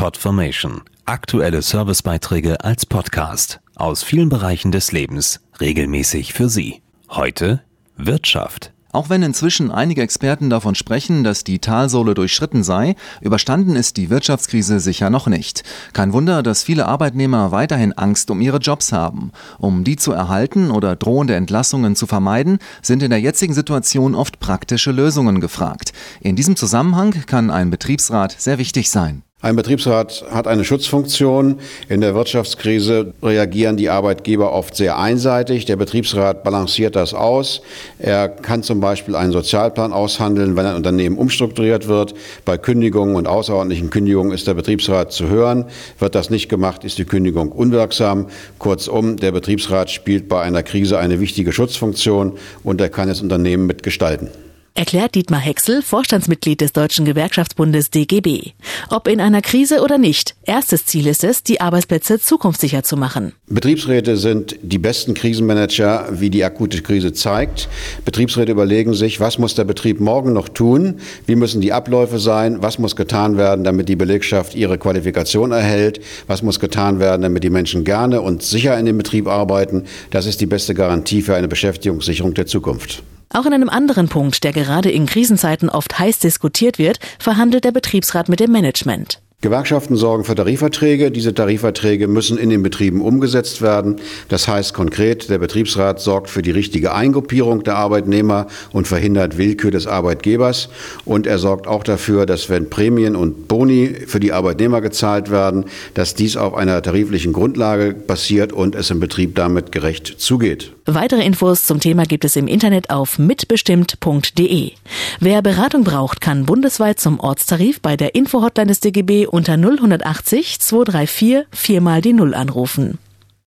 Podformation. Aktuelle Servicebeiträge als Podcast aus vielen Bereichen des Lebens regelmäßig für Sie. Heute Wirtschaft. Auch wenn inzwischen einige Experten davon sprechen, dass die Talsohle durchschritten sei, überstanden ist die Wirtschaftskrise sicher noch nicht. Kein Wunder, dass viele Arbeitnehmer weiterhin Angst um ihre Jobs haben. Um die zu erhalten oder drohende Entlassungen zu vermeiden, sind in der jetzigen Situation oft praktische Lösungen gefragt. In diesem Zusammenhang kann ein Betriebsrat sehr wichtig sein. Ein Betriebsrat hat eine Schutzfunktion. In der Wirtschaftskrise reagieren die Arbeitgeber oft sehr einseitig. Der Betriebsrat balanciert das aus. Er kann zum Beispiel einen Sozialplan aushandeln, wenn ein Unternehmen umstrukturiert wird. Bei Kündigungen und außerordentlichen Kündigungen ist der Betriebsrat zu hören. Wird das nicht gemacht, ist die Kündigung unwirksam. Kurzum, der Betriebsrat spielt bei einer Krise eine wichtige Schutzfunktion und er kann das Unternehmen mitgestalten. Erklärt Dietmar Hexel, Vorstandsmitglied des Deutschen Gewerkschaftsbundes DGB. Ob in einer Krise oder nicht, erstes Ziel ist es, die Arbeitsplätze zukunftssicher zu machen. Betriebsräte sind die besten Krisenmanager, wie die akute Krise zeigt. Betriebsräte überlegen sich, was muss der Betrieb morgen noch tun, wie müssen die Abläufe sein, was muss getan werden, damit die Belegschaft ihre Qualifikation erhält, was muss getan werden, damit die Menschen gerne und sicher in dem Betrieb arbeiten. Das ist die beste Garantie für eine Beschäftigungssicherung der Zukunft. Auch in einem anderen Punkt, der gerade in Krisenzeiten oft heiß diskutiert wird, verhandelt der Betriebsrat mit dem Management. Gewerkschaften sorgen für Tarifverträge. Diese Tarifverträge müssen in den Betrieben umgesetzt werden. Das heißt konkret, der Betriebsrat sorgt für die richtige Eingruppierung der Arbeitnehmer und verhindert Willkür des Arbeitgebers. Und er sorgt auch dafür, dass wenn Prämien und Boni für die Arbeitnehmer gezahlt werden, dass dies auf einer tariflichen Grundlage basiert und es im Betrieb damit gerecht zugeht. Weitere Infos zum Thema gibt es im Internet auf mitbestimmt.de. Wer Beratung braucht, kann bundesweit zum Ortstarif bei der Info-Hotline des DGB unter 0180 234 4 mal die Null anrufen.